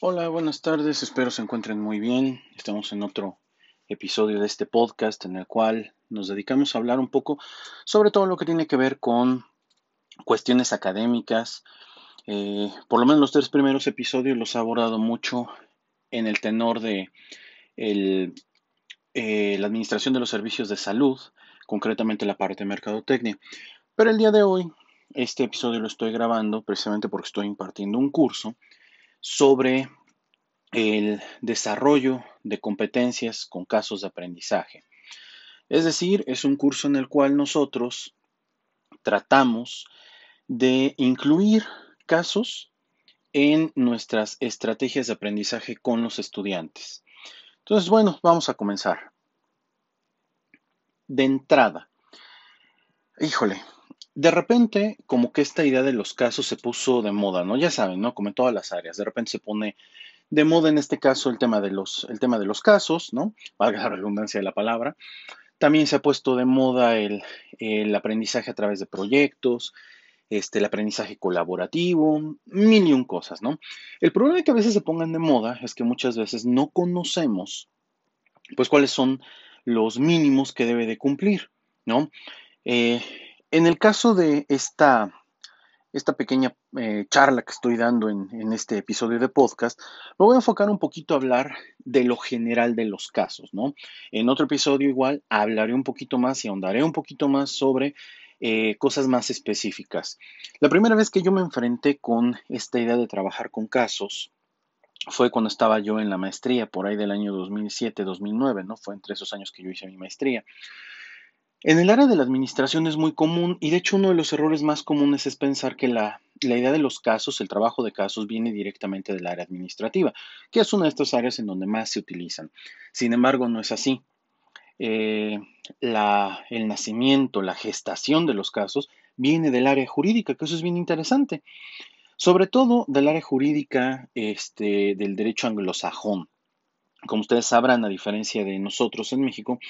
Hola, buenas tardes, espero se encuentren muy bien. Estamos en otro episodio de este podcast en el cual nos dedicamos a hablar un poco sobre todo lo que tiene que ver con cuestiones académicas. Eh, por lo menos los tres primeros episodios los he abordado mucho en el tenor de eh, la administración de los servicios de salud, concretamente la parte de mercadotecnia. Pero el día de hoy, este episodio lo estoy grabando precisamente porque estoy impartiendo un curso sobre el desarrollo de competencias con casos de aprendizaje. Es decir, es un curso en el cual nosotros tratamos de incluir casos en nuestras estrategias de aprendizaje con los estudiantes. Entonces, bueno, vamos a comenzar. De entrada, híjole, de repente como que esta idea de los casos se puso de moda, ¿no? Ya saben, ¿no? Como en todas las áreas, de repente se pone de moda en este caso el tema de los, el tema de los casos, ¿no? Valga la redundancia de la palabra. También se ha puesto de moda el, el aprendizaje a través de proyectos, este, el aprendizaje colaborativo, mil y un cosas, ¿no? El problema de que a veces se pongan de moda es que muchas veces no conocemos, pues, cuáles son los mínimos que debe de cumplir, ¿no? Eh, en el caso de esta, esta pequeña eh, charla que estoy dando en, en, este episodio de podcast, me voy a enfocar un poquito a hablar de lo general de los casos, ¿no? En otro episodio igual hablaré un poquito más y ahondaré un poquito más sobre eh, cosas más específicas. La primera vez que yo me enfrenté con esta idea de trabajar con casos fue cuando estaba yo en la maestría, por ahí del año 2007-2009, ¿no? Fue entre esos años que yo hice mi maestría. En el área de la administración es muy común y de hecho uno de los errores más comunes es pensar que la, idea de los casos, el trabajo de casos viene directamente del área administrativa, que es una de estas áreas en donde más se utilizan. Sin embargo, no es así. Eh, el nacimiento, la gestación de los casos viene del área jurídica, que eso es bien interesante. Sobre todo del área jurídica este, del derecho anglosajón. Como ustedes sabrán, a diferencia de nosotros en México,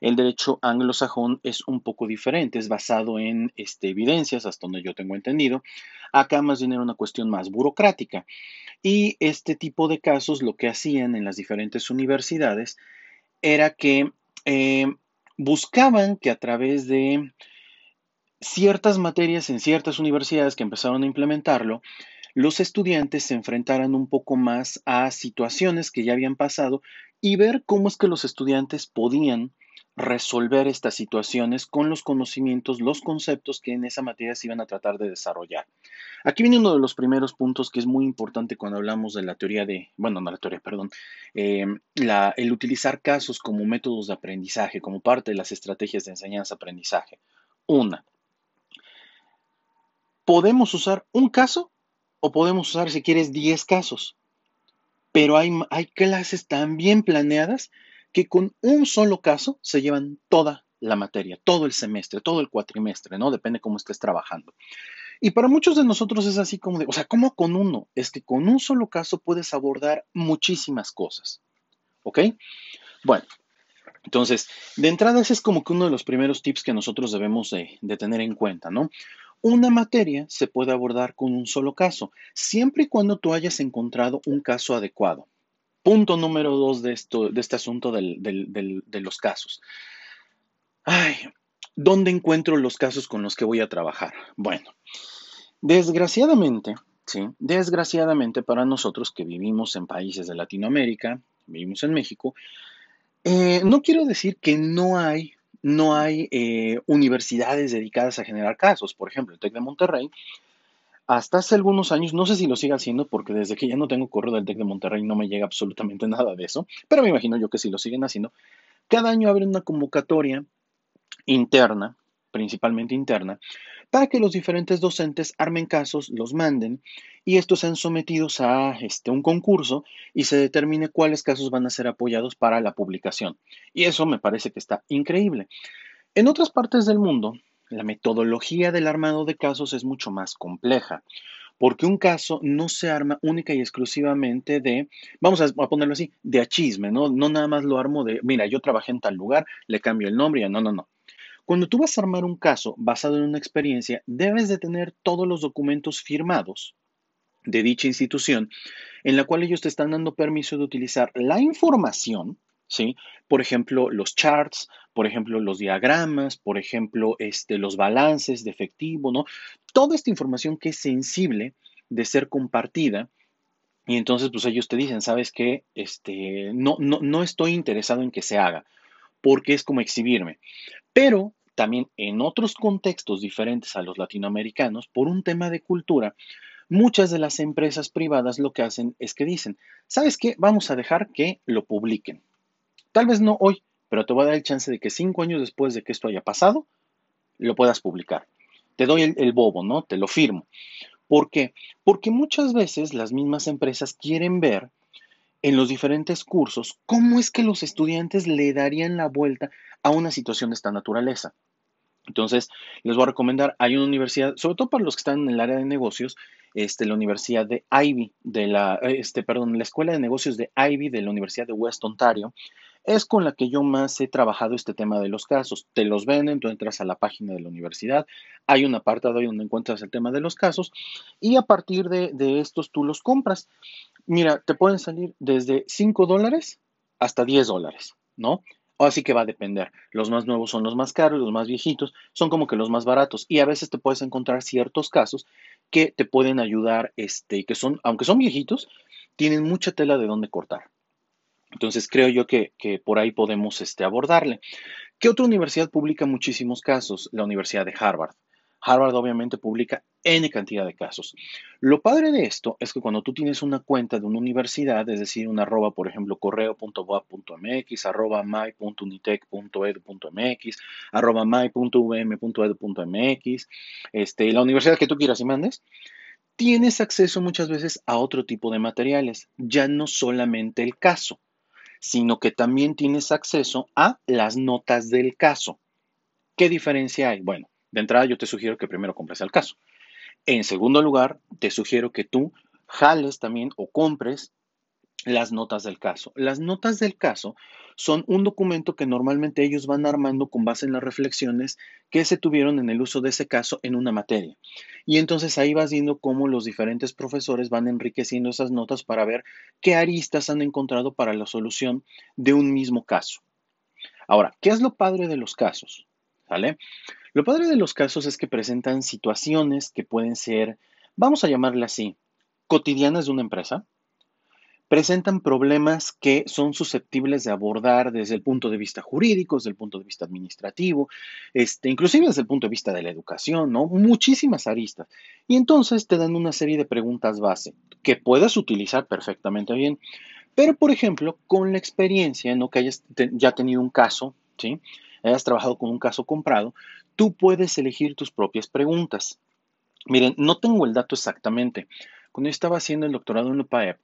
el derecho anglosajón es un poco diferente, es basado en este, evidencias, hasta donde yo tengo entendido. Acá más bien era una cuestión más burocrática. Y este tipo de casos lo que hacían en las diferentes universidades era que eh, buscaban que a través de ciertas materias en ciertas universidades que empezaron a implementarlo, los estudiantes se enfrentaran un poco más a situaciones que ya habían pasado y ver cómo es que los estudiantes podían resolver estas situaciones con los conocimientos, los conceptos que en esa materia se iban a tratar de desarrollar. Aquí viene uno de los primeros puntos que es muy importante cuando hablamos de la teoría de, bueno, no la teoría, perdón, eh, el utilizar casos como métodos de aprendizaje, como parte de las estrategias de enseñanza-aprendizaje. Una, podemos usar un caso o podemos usar, si quieres, 10 casos. Pero hay, hay clases tan bien planeadas que con un solo caso se llevan toda la materia, todo el semestre, todo el cuatrimestre, ¿no? Depende cómo estés trabajando. Y para muchos de nosotros es así como de, o sea, ¿cómo con uno? Es que con un solo caso puedes abordar muchísimas cosas. ¿Ok? Bueno, entonces, de entrada ese es como que uno de los primeros tips que nosotros debemos de, tener en cuenta, ¿no? Una materia se puede abordar con un solo caso, siempre y cuando tú hayas encontrado un caso adecuado. Punto número dos de, este asunto de los casos. Ay, ¿dónde encuentro los casos con los que voy a trabajar? Bueno, desgraciadamente, sí, desgraciadamente para nosotros que vivimos en países de Latinoamérica, vivimos en México, eh, no quiero decir que no hay no hay eh, universidades dedicadas a generar casos. Por ejemplo, el TEC de Monterrey, hasta hace algunos años, no sé si lo sigue haciendo porque desde que ya no tengo correo del TEC de Monterrey no me llega absolutamente nada de eso, pero me imagino yo que sí lo siguen haciendo. Cada año abren una convocatoria interna, principalmente interna, para que los diferentes docentes armen casos, los manden y estos sean sometidos a este, un concurso y se determine cuáles casos van a ser apoyados para la publicación. Y eso me parece que está increíble. En otras partes del mundo, la metodología del armado de casos es mucho más compleja, porque un caso no se arma única y exclusivamente de, vamos a, ponerlo así, de achisme, ¿no? No nada más lo armo de, mira, yo trabajé en tal lugar, le cambio el nombre y no, no, no. Cuando tú vas a armar un caso basado en una experiencia, debes de tener todos los documentos firmados de dicha institución, en la cual ellos te están dando permiso de utilizar la información, ¿sí? Por ejemplo, los charts, por ejemplo, los diagramas, por ejemplo, este, los balances de efectivo, ¿no? Toda esta información que es sensible de ser compartida. Y entonces, pues ellos te dicen, ¿sabes qué? Este, no, no, no estoy interesado en que se haga, porque es como exhibirme. Pero también en otros contextos diferentes a los latinoamericanos, por un tema de cultura, muchas de las empresas privadas lo que hacen es que dicen, ¿sabes qué? Vamos a dejar que lo publiquen. Tal vez no hoy, pero te voy a dar el chance de que cinco años después de que esto haya pasado, lo puedas publicar. Te doy el, bobo, ¿no? Te lo firmo. ¿Por qué? Porque muchas veces las mismas empresas quieren ver en los diferentes cursos cómo es que los estudiantes le darían la vuelta a una situación de esta naturaleza. Entonces, les voy a recomendar, hay una universidad, sobre todo para los que están en el área de negocios, este, la Universidad de Ivy, de la, este, perdón, la Escuela de Negocios de Ivy de la Universidad de West Ontario, es con la que yo más he trabajado este tema de los casos. Te los venden, tú entras a la página de la universidad, hay un apartado ahí donde encuentras el tema de los casos y a partir de, de estos tú los compras. Mira, te pueden salir desde 5 dólares hasta 10 dólares, ¿no? Así que va a depender. Los más nuevos son los más caros, los más viejitos son como que los más baratos. Y a veces te puedes encontrar ciertos casos que te pueden ayudar, este, que son, aunque son viejitos, tienen mucha tela de dónde cortar. Entonces creo yo que, por ahí podemos este, abordarle. ¿Qué otra universidad publica muchísimos casos? La Universidad de Harvard. Harvard obviamente publica N cantidad de casos. Lo padre de esto es que cuando tú tienes una cuenta de una universidad, es decir, una arroba, por ejemplo, correo.boa.mx, arroba my.unitec.edu.mx, arroba my.um.edu.mx, este, la universidad que tú quieras y mandes, tienes acceso muchas veces a otro tipo de materiales, ya no solamente el caso, sino que también tienes acceso a las notas del caso. ¿Qué diferencia hay? Bueno, de entrada, yo te sugiero que primero compres el caso. En segundo lugar, te sugiero que tú jales también o compres las notas del caso. Las notas del caso son un documento que normalmente ellos van armando con base en las reflexiones que se tuvieron en el uso de ese caso en una materia. Y entonces ahí vas viendo cómo los diferentes profesores van enriqueciendo esas notas para ver qué aristas han encontrado para la solución de un mismo caso. Ahora, ¿qué es lo padre de los casos? ¿Sale? Lo padre de los casos es que presentan situaciones que pueden ser, vamos a llamarle así, cotidianas de una empresa. Presentan problemas que son susceptibles de abordar desde el punto de vista jurídico, desde el punto de vista administrativo, este, inclusive desde el punto de vista de la educación, ¿no? Muchísimas aristas. Y entonces te dan una serie de preguntas base que puedas utilizar perfectamente bien. Pero, por ejemplo, con la experiencia, ¿no? Que hayas ya tenido un caso, ¿sí? hayas trabajado con un caso comprado, tú puedes elegir tus propias preguntas. Miren, no tengo el dato exactamente. Cuando yo estaba haciendo el doctorado en UPAEP,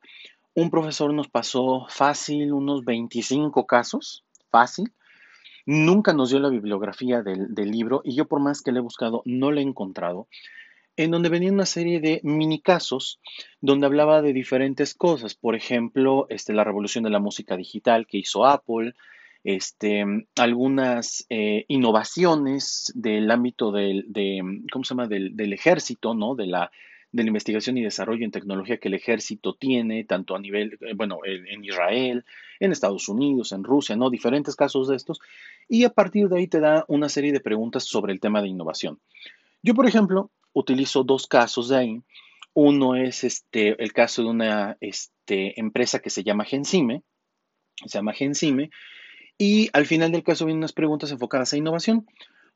un profesor nos pasó fácil unos 25 casos, fácil. Nunca nos dio la bibliografía del, libro y yo por más que le he buscado no le he encontrado, en donde venía una serie de mini casos donde hablaba de diferentes cosas. Por ejemplo, este, la revolución de la música digital que hizo Apple, este, algunas eh, innovaciones del ámbito del, de, ¿cómo se llama? Del, ejército, ¿no? De la, de la investigación y desarrollo en tecnología que el ejército tiene, tanto a nivel, eh, bueno, en, Israel, en Estados Unidos, en Rusia, ¿no? Diferentes casos de estos. Y a partir de ahí te da una serie de preguntas sobre el tema de innovación. Yo, por ejemplo, utilizo dos casos de ahí. Uno es este, el caso de una este, empresa que se llama Gensime, se llama Gensime, y al final del caso vienen unas preguntas enfocadas a innovación.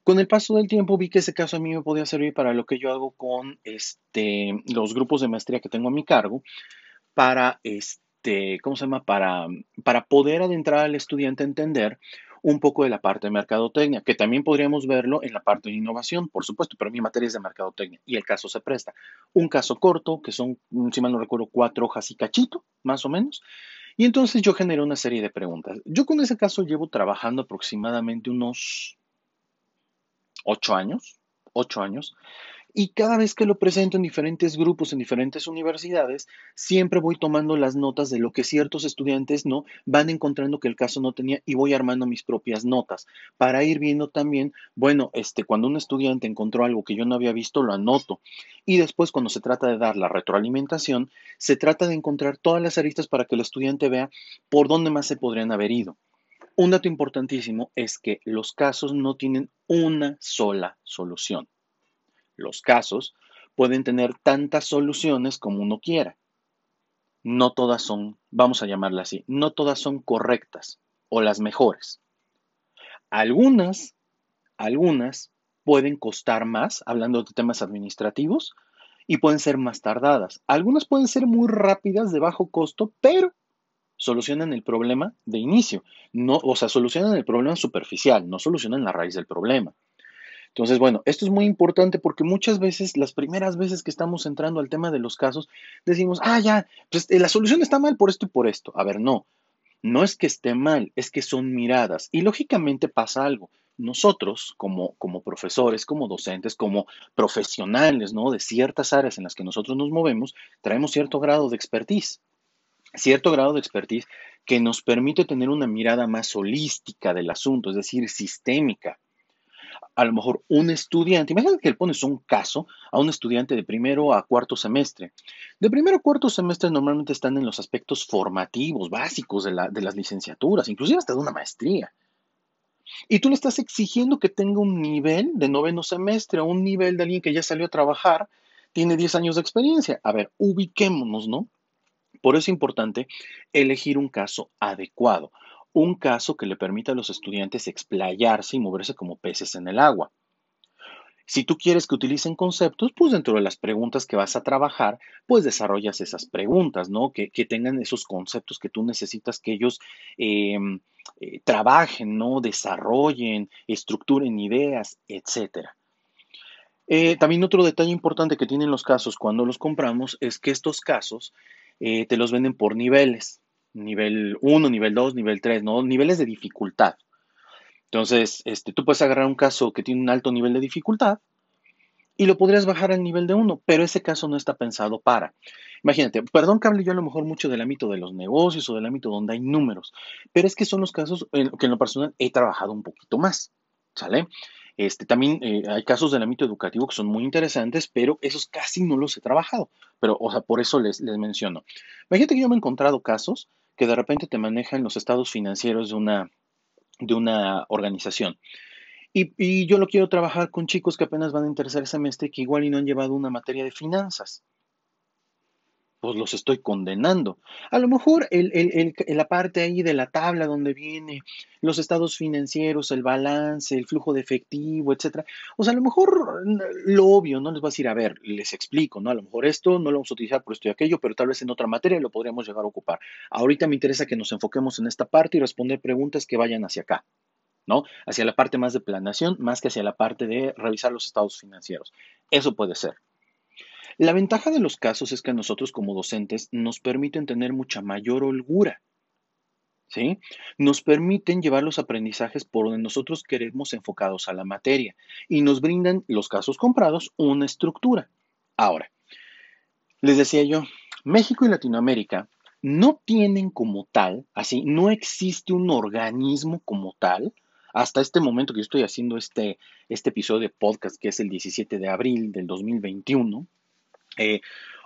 Con el paso del tiempo vi que ese caso a mí me podía servir para lo que yo hago con este, los grupos de maestría que tengo a mi cargo, para, este, ¿cómo se llama? Para, para poder adentrar al estudiante a entender un poco de la parte de mercadotecnia, que también podríamos verlo en la parte de innovación, por supuesto, pero mi materia es de mercadotecnia y el caso se presta. Un caso corto, que son, si mal no recuerdo, cuatro hojas y cachito, más o menos, y entonces yo generé una serie de preguntas. Yo con ese caso llevo trabajando aproximadamente unos ocho años, ocho años, Y cada vez que lo presento en diferentes grupos, en diferentes universidades, siempre voy tomando las notas de lo que ciertos estudiantes no van encontrando que el caso no tenía y voy armando mis propias notas para ir viendo también, bueno, este, cuando un estudiante encontró algo que yo no había visto, lo anoto. Y después, cuando se trata de dar la retroalimentación, se trata de encontrar todas las aristas para que el estudiante vea por dónde más se podrían haber ido. Un dato importantísimo es que los casos no tienen una sola solución. Los casos pueden tener tantas soluciones como uno quiera. No todas son, vamos a llamarla así, no todas son correctas o las mejores. Algunas, algunas pueden costar más, hablando de temas administrativos, y pueden ser más tardadas. Algunas pueden ser muy rápidas, de bajo costo, pero solucionan el problema de inicio. No, o sea, solucionan el problema superficial, no solucionan la raíz del problema. Entonces, bueno, esto es muy importante porque muchas veces, las primeras veces que estamos entrando al tema de los casos, decimos, ah, ya, pues eh, la solución está mal por esto y por esto. A ver, no, no es que esté mal, es que son miradas. Y lógicamente pasa algo. Nosotros, como, como profesores, como docentes, como profesionales, ¿no? De ciertas áreas en las que nosotros nos movemos, traemos cierto grado de expertise cierto grado de expertise que nos permite tener una mirada más holística del asunto, es decir, sistémica a lo mejor un estudiante, imagínate que le pones un caso a un estudiante de primero a cuarto semestre. De primero a cuarto semestre normalmente están en los aspectos formativos, básicos de, de las licenciaturas, inclusive hasta de una maestría. Y tú le estás exigiendo que tenga un nivel de noveno semestre un nivel de alguien que ya salió a trabajar, tiene 10 años de experiencia. A ver, ubiquémonos, ¿no? Por eso es importante elegir un caso adecuado un caso que le permita a los estudiantes explayarse y moverse como peces en el agua. Si tú quieres que utilicen conceptos, pues dentro de las preguntas que vas a trabajar, pues desarrollas esas preguntas, ¿no? Que, tengan esos conceptos que tú necesitas que ellos em, eh, trabajen, ¿no? Desarrollen, estructuren ideas, etc. Eh, también otro detalle importante que tienen los casos cuando los compramos es que estos casos eh, te los venden por niveles nivel 1, nivel 2, nivel 3, ¿no? Niveles de dificultad. Entonces, este, tú puedes agarrar un caso que tiene un alto nivel de dificultad y lo podrías bajar al nivel de 1, pero ese caso no está pensado para. Imagínate, perdón que hable yo a lo mejor mucho del ámbito de los negocios o del ámbito donde hay números, pero es que son los casos en que en lo personal he trabajado un poquito más, ¿sale? Este, también eh, hay casos del ámbito educativo que son muy interesantes, pero esos casi no los he trabajado. Pero, o sea, por eso les, les menciono. Imagínate que yo me he encontrado casos que de repente te manejan los estados financieros de una, de una organización. Y, y, yo lo quiero trabajar con chicos que apenas van en tercer semestre que igual y no han llevado una materia de finanzas pues los estoy condenando. A lo mejor la parte ahí de la tabla donde viene los estados financieros, el balance, el flujo de efectivo, etcétera. O sea, a lo mejor lo obvio, no les voy a decir, a ver, les explico, ¿no? A lo mejor esto no lo vamos a utilizar por esto y aquello, pero tal vez en otra materia lo podríamos llegar a ocupar. Ahorita me interesa que nos enfoquemos en esta parte y responder preguntas que vayan hacia acá. ¿no? Hacia la parte más de planeación, más que hacia la parte de revisar los estados financieros. Eso puede ser. La ventaja de los casos es que a nosotros como docentes nos permiten tener mucha mayor holgura. ¿Sí? Nos permiten llevar los aprendizajes por donde nosotros queremos enfocados a la materia y nos brindan los casos comprados una estructura. Ahora, les decía yo, México y Latinoamérica no tienen como tal, así, no existe un organismo como tal, hasta este momento que yo estoy haciendo este, este episodio de podcast, que es el 17 de abril del 2021, eh,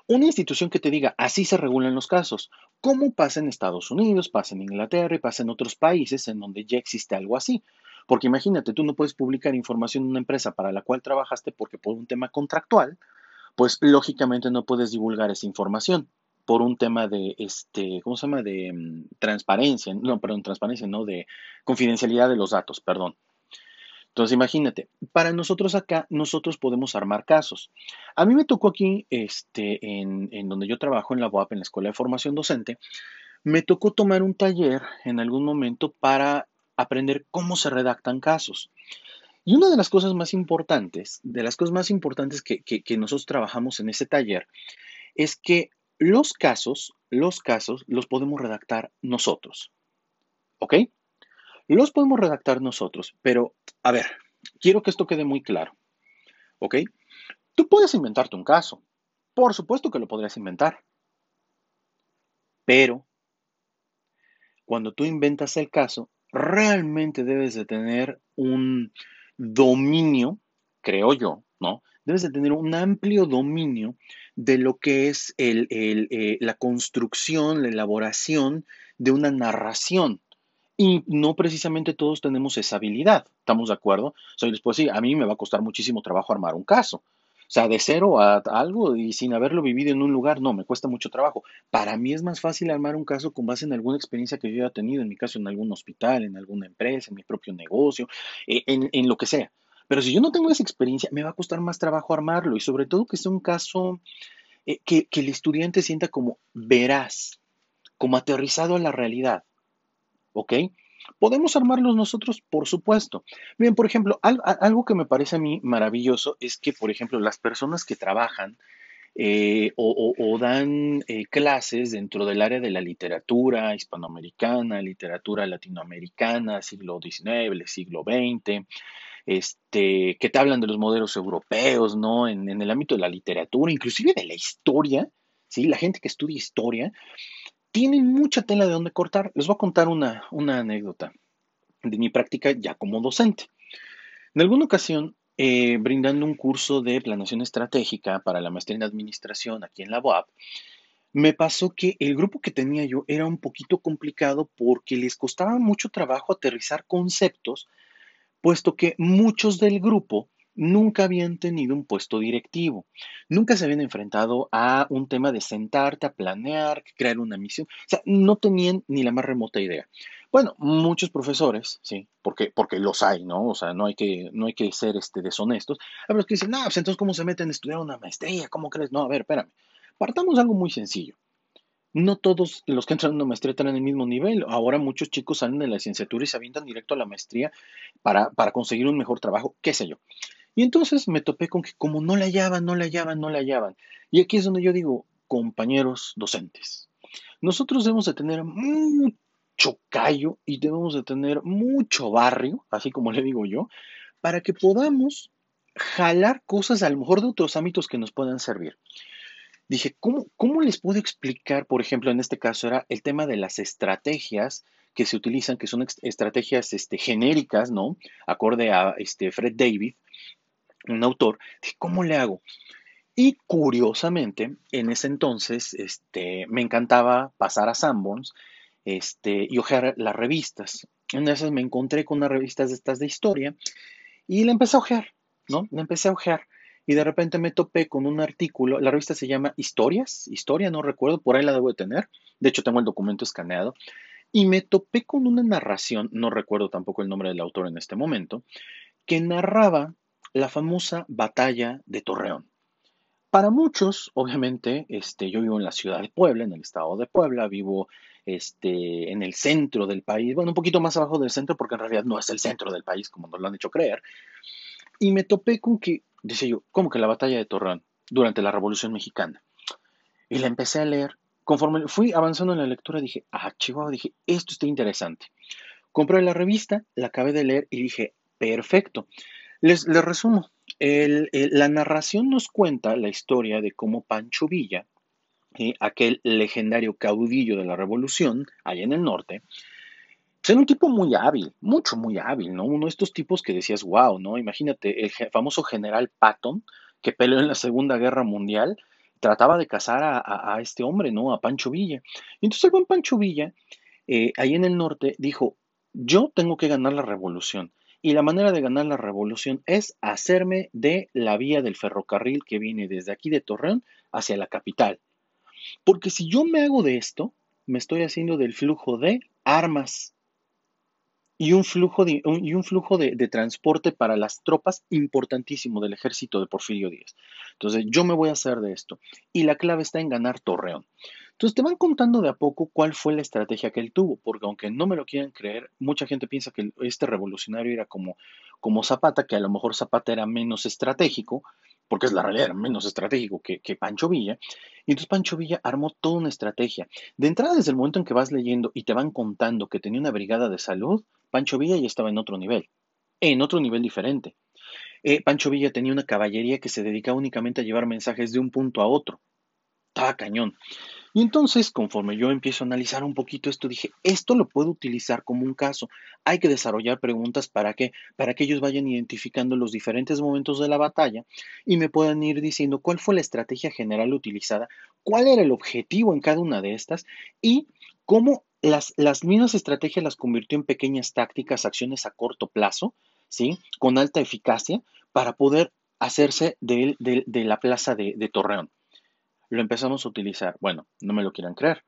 una institución que te diga, así se regulan los casos, como pasa en Estados Unidos, pasa en Inglaterra y pasa en otros países en donde ya existe algo así. Porque imagínate, tú no puedes publicar información en una empresa para la cual trabajaste porque por un tema contractual, pues lógicamente no puedes divulgar esa información por un tema de, este, ¿cómo se llama? De mm, transparencia, no, perdón, transparencia, no, de confidencialidad de los datos, perdón. Entonces, imagínate, para nosotros acá, nosotros podemos armar casos. A mí me tocó aquí, este, en, donde yo trabajo en la UAP, en la Escuela de Formación Docente, me tocó tomar un taller en algún momento para aprender cómo se redactan casos. Y una de las cosas más importantes, de las cosas más importantes que, que, que, nosotros trabajamos en ese taller, es que los casos, los casos los podemos redactar nosotros. ¿Ok? Los podemos redactar nosotros, pero a ver, quiero que esto quede muy claro. ¿Ok? Tú puedes inventarte un caso. Por supuesto que lo podrías inventar. Pero cuando tú inventas el caso, realmente debes de tener un dominio, creo yo, ¿no? Debes de tener un amplio dominio de lo que es eh, la construcción, la elaboración de una narración. Y no precisamente todos tenemos esa habilidad, ¿estamos de acuerdo? O sea, les puedo decir, a mí me va a costar muchísimo trabajo armar un caso. O sea, de cero a algo y sin haberlo vivido en un lugar, no, me cuesta mucho trabajo. Para mí es más fácil armar un caso con base en alguna experiencia que yo haya tenido, en mi caso en algún hospital, en alguna empresa, en mi propio negocio, eh, en, lo que sea. Pero si yo no tengo esa experiencia, me va a costar más trabajo armarlo y sobre todo que sea un caso eh, que, que el estudiante sienta como veraz, como aterrizado a la realidad. ¿Ok? ¿Podemos armarlos nosotros? Por supuesto. Bien, por ejemplo, algo que me parece a mí maravilloso es que, por ejemplo, las personas que trabajan eh, o, dan eh, clases dentro del área de la literatura hispanoamericana, literatura latinoamericana, siglo XIX, siglo XX, este, que te hablan de los modelos europeos, ¿no? En, en el ámbito de la literatura, inclusive de la historia, ¿sí? La gente que estudia historia, tienen mucha tela de donde cortar. Les voy a contar una, anécdota de mi práctica ya como docente. En alguna ocasión, eh, brindando un curso de planeación estratégica para la maestría en administración aquí en la UAP, me pasó que el grupo que tenía yo era un poquito complicado porque les costaba mucho trabajo aterrizar conceptos, puesto que muchos del grupo nunca habían tenido un puesto directivo, nunca se habían enfrentado a un tema de sentarte a planear, crear una misión, o sea, no tenían ni la más remota idea. Bueno, muchos profesores, sí, porque, porque los hay, ¿no? O sea, no hay que, no hay que ser este, deshonestos. A los que dicen, no, pues entonces, ¿cómo se meten a estudiar una maestría? ¿Cómo crees? No, a ver, espérame. Partamos algo muy sencillo. No todos los que entran a una maestría están en el mismo nivel. Ahora muchos chicos salen de la licenciatura y se avientan directo a la maestría para, para conseguir un mejor trabajo, qué sé yo. Y entonces me topé con que como no la hallaban, no la hallaban, no la hallaban. Y aquí es donde yo digo, compañeros docentes, nosotros debemos de tener mucho callo y debemos de tener mucho barrio, así como le digo yo, para que podamos jalar cosas a lo mejor de otros ámbitos que nos puedan servir. Dije, ¿cómo, ¿cómo les puedo explicar, por ejemplo, en este caso era el tema de las estrategias que se utilizan, que son estrategias este, genéricas, ¿no? Acorde a este, Fred David, un autor, dije, ¿cómo le hago? Y curiosamente, en ese entonces, este, me encantaba pasar a Sanborns este, y ojear las revistas. En esas me encontré con unas revistas de estas de historia y la empecé a ojear, ¿no? La empecé a ojear y de repente me topé con un artículo, la revista se llama Historias, Historia, no recuerdo, por ahí la debo de tener, de hecho tengo el documento escaneado, y me topé con una narración, no recuerdo tampoco el nombre del autor en este momento, que narraba la famosa batalla de Torreón. Para muchos, obviamente, este, yo vivo en la ciudad de Puebla, en el estado de Puebla, vivo este, en el centro del país, bueno, un poquito más abajo del centro, porque en realidad no es el centro del país, como nos lo han hecho creer. Y me topé con que, dice yo, ¿cómo que la batalla de Torreón durante la Revolución Mexicana? Y la empecé a leer. Conforme fui avanzando en la lectura, dije, ah, chihuahua, dije, esto está interesante. Compré la revista, la acabé de leer y dije, perfecto. Les, resumo. la narración nos cuenta la historia de cómo Pancho Villa, aquel legendario caudillo de la revolución allá en el norte, pues, era un tipo muy hábil, mucho, muy hábil, ¿no? Uno de estos tipos que decías, wow, ¿no? Imagínate, el famoso general Patton, que peleó en la Segunda Guerra Mundial, trataba de cazar a, este hombre, ¿no? A Pancho Villa. Y entonces el buen Pancho Villa, eh, ahí en el norte, dijo, yo tengo que ganar la revolución. Y la manera de ganar la revolución es hacerme de la vía del ferrocarril que viene desde aquí de Torreón hacia la capital. Porque si yo me hago de esto, me estoy haciendo del flujo de armas y un flujo de, y un flujo de, transporte para las tropas importantísimo del ejército de Porfirio Díaz. Entonces, yo me voy a hacer de esto. Y la clave está en ganar Torreón. Entonces te van contando de a poco cuál fue la estrategia que él tuvo, porque aunque no me lo quieran creer, mucha gente piensa que este revolucionario era como, como Zapata, que a lo mejor Zapata era menos estratégico, porque es la realidad, era menos estratégico que, que Pancho Villa. Y entonces Pancho Villa armó toda una estrategia. De entrada, desde el momento en que vas leyendo y te van contando que tenía una brigada de salud, Pancho Villa ya estaba en otro nivel, en otro nivel diferente. eh, Pancho Villa tenía una caballería que se dedicaba únicamente a llevar mensajes de un punto a otro. Estaba cañón. Y entonces, conforme yo empiezo a analizar un poquito esto, dije, esto lo puedo utilizar como un caso. Hay que desarrollar preguntas para que, para que ellos vayan identificando los diferentes momentos de la batalla y me puedan ir diciendo cuál fue la estrategia general utilizada, cuál era el objetivo en cada una de estas y cómo las, las mismas estrategias las convirtió en pequeñas tácticas, acciones a corto plazo, ¿sí? Con alta eficacia para poder hacerse de, de la plaza de, de Torreón lo empezamos a utilizar. Bueno, no me lo quieran creer,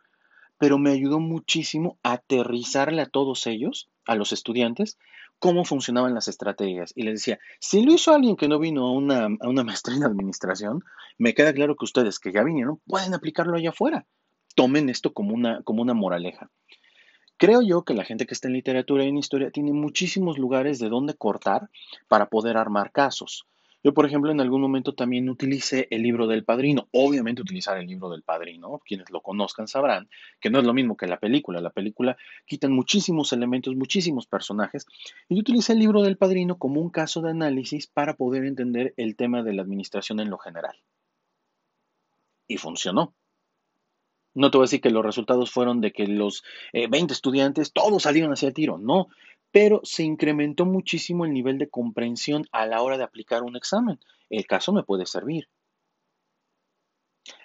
pero me ayudó muchísimo a aterrizarle a todos ellos, a los estudiantes, cómo funcionaban las estrategias. Y les decía, si lo hizo alguien que no vino a una, a una maestría en administración, me queda claro que ustedes que ya vinieron pueden aplicarlo allá afuera. Tomen esto como una, como una moraleja. Creo yo que la gente que está en literatura y en historia tiene muchísimos lugares de donde cortar para poder armar casos. Yo, por ejemplo, en algún momento también utilicé el libro del padrino. Obviamente utilizar el libro del padrino, quienes lo conozcan sabrán que no es lo mismo que la película. La película quitan muchísimos elementos, muchísimos personajes. Y yo utilicé el libro del padrino como un caso de análisis para poder entender el tema de la administración en lo general. Y funcionó. No te voy a decir que los resultados fueron de que los 20 eh, estudiantes todos salieron hacia el tiro, no, pero se incrementó muchísimo el nivel de comprensión a la hora de aplicar un examen. El caso me puede servir.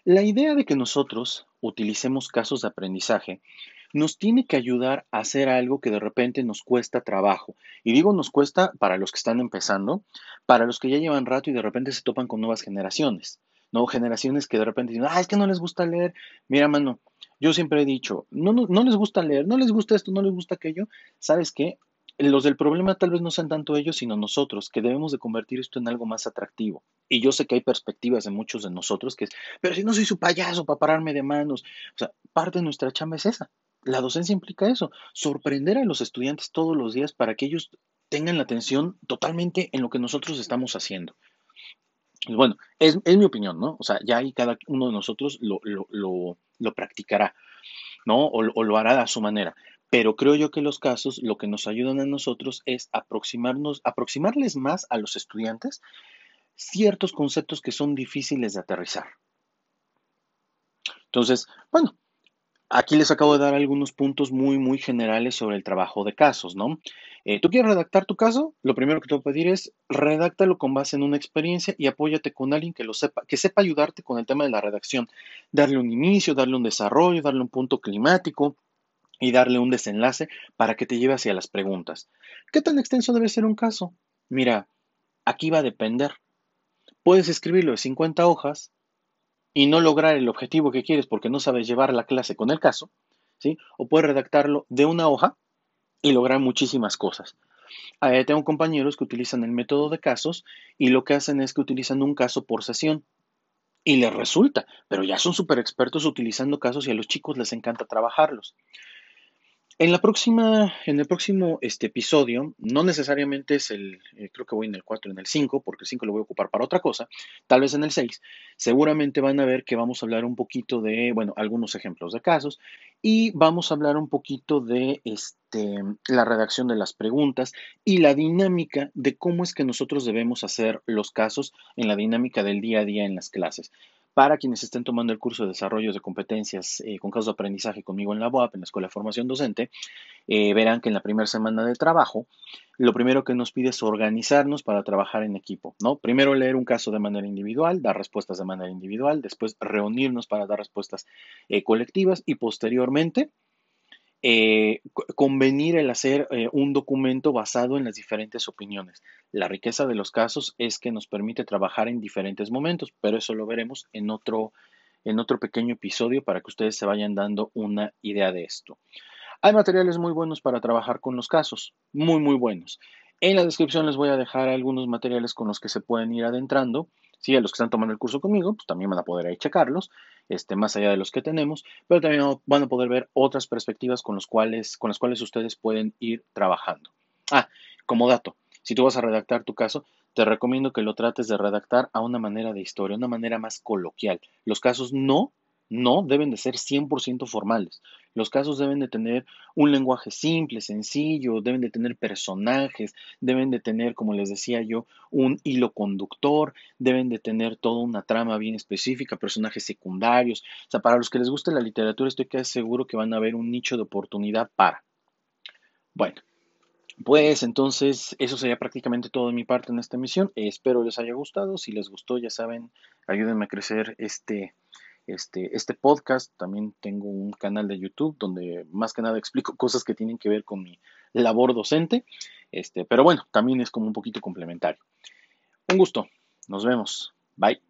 La idea de que nosotros utilicemos casos de aprendizaje nos tiene que ayudar a hacer algo que de repente nos cuesta trabajo. Y digo nos cuesta para los que están empezando, para los que ya llevan rato y de repente se topan con nuevas generaciones. ¿no? Generaciones que de repente dicen, ah, es que no les gusta leer. Mira, mano, yo siempre he dicho, no, no, no les gusta leer, no les gusta esto, no les gusta aquello. ¿Sabes qué? Los del problema tal vez no sean tanto ellos, sino nosotros, que debemos de convertir esto en algo más atractivo. Y yo sé que hay perspectivas de muchos de nosotros que es, pero si no soy su payaso para pararme de manos. O sea, parte de nuestra chamba es esa. La docencia implica eso, sorprender a los estudiantes todos los días para que ellos tengan la atención totalmente en lo que nosotros estamos haciendo. bueno, es, mi opinión, ¿no? O sea, ya ahí cada uno de nosotros lo, lo, practicará, ¿no? O, o lo hará a su manera. Pero creo yo que los casos lo que nos ayudan a nosotros es aproximarnos, aproximarles más a los estudiantes ciertos conceptos que son difíciles de aterrizar. Entonces, bueno, aquí les acabo de dar algunos puntos muy, muy generales sobre el trabajo de casos, ¿no? Eh, ¿Tú quieres redactar tu caso? Lo primero que te voy a pedir es redáctalo con base en una experiencia y apóyate con alguien que lo sepa, que sepa ayudarte con el tema de la redacción. Darle un inicio, darle un desarrollo, darle un punto climático, y darle un desenlace para que te lleve hacia las preguntas. ¿Qué tan extenso debe ser un caso? Mira, aquí va a depender. Puedes escribirlo de 50 hojas y no lograr el objetivo que quieres porque no sabes llevar la clase con el caso, ¿sí? O puedes redactarlo de una hoja y lograr muchísimas cosas. tengo compañeros que utilizan el método de casos y lo que hacen es que utilizan un caso por sesión y les resulta, pero ya son súper expertos utilizando casos y a los chicos les encanta trabajarlos. En la próxima, en el próximo este, episodio, no necesariamente es el, eh, creo que voy en el 4, en el 5, porque el 5 lo voy a ocupar para otra cosa, tal vez en el 6, seguramente van a ver que vamos a hablar un poquito de, bueno, algunos ejemplos de casos y vamos a hablar un poquito de este, la redacción de las preguntas y la dinámica de cómo es que nosotros debemos hacer los casos en la dinámica del día a día en las clases. Para quienes estén tomando el curso de desarrollo de competencias eh, con casos de aprendizaje conmigo en la UAP, en la Escuela de Formación Docente, eh, verán que en la primera semana de trabajo, lo primero que nos pide es organizarnos para trabajar en equipo, ¿no? Primero leer un caso de manera individual, dar respuestas de manera individual, después reunirnos para dar respuestas eh, colectivas y posteriormente eh, convenir el hacer eh, un documento basado en las diferentes opiniones. La riqueza de los casos es que nos permite trabajar en diferentes momentos, pero eso lo veremos en otro, en otro pequeño episodio para que ustedes se vayan dando una idea de esto. Hay materiales muy buenos para trabajar con los casos, muy, muy buenos. En la descripción les voy a dejar algunos materiales con los que se pueden ir adentrando. Sí, a los que están tomando el curso conmigo, pues también van a poder ahí checarlos, este, más allá de los que tenemos, pero también van a poder ver otras perspectivas con, cuales, con las cuales ustedes pueden ir trabajando. Ah, como dato, si tú vas a redactar tu caso, te recomiendo que lo trates de redactar a una manera de historia, una manera más coloquial. Los casos no No deben de ser 100% formales. Los casos deben de tener un lenguaje simple, sencillo, deben de tener personajes, deben de tener, como les decía yo, un hilo conductor, deben de tener toda una trama bien específica, personajes secundarios. O sea, para los que les guste la literatura, estoy casi seguro que van a ver un nicho de oportunidad para. Bueno, pues entonces eso sería prácticamente todo de mi parte en esta emisión. espero les haya gustado. Si les gustó, ya saben, ayúdenme a crecer este, este, este podcast. También tengo un canal de YouTube donde más que nada explico cosas que tienen que ver con mi labor docente. Este, pero bueno, también es como un poquito complementario. Un gusto. Nos vemos. Bye.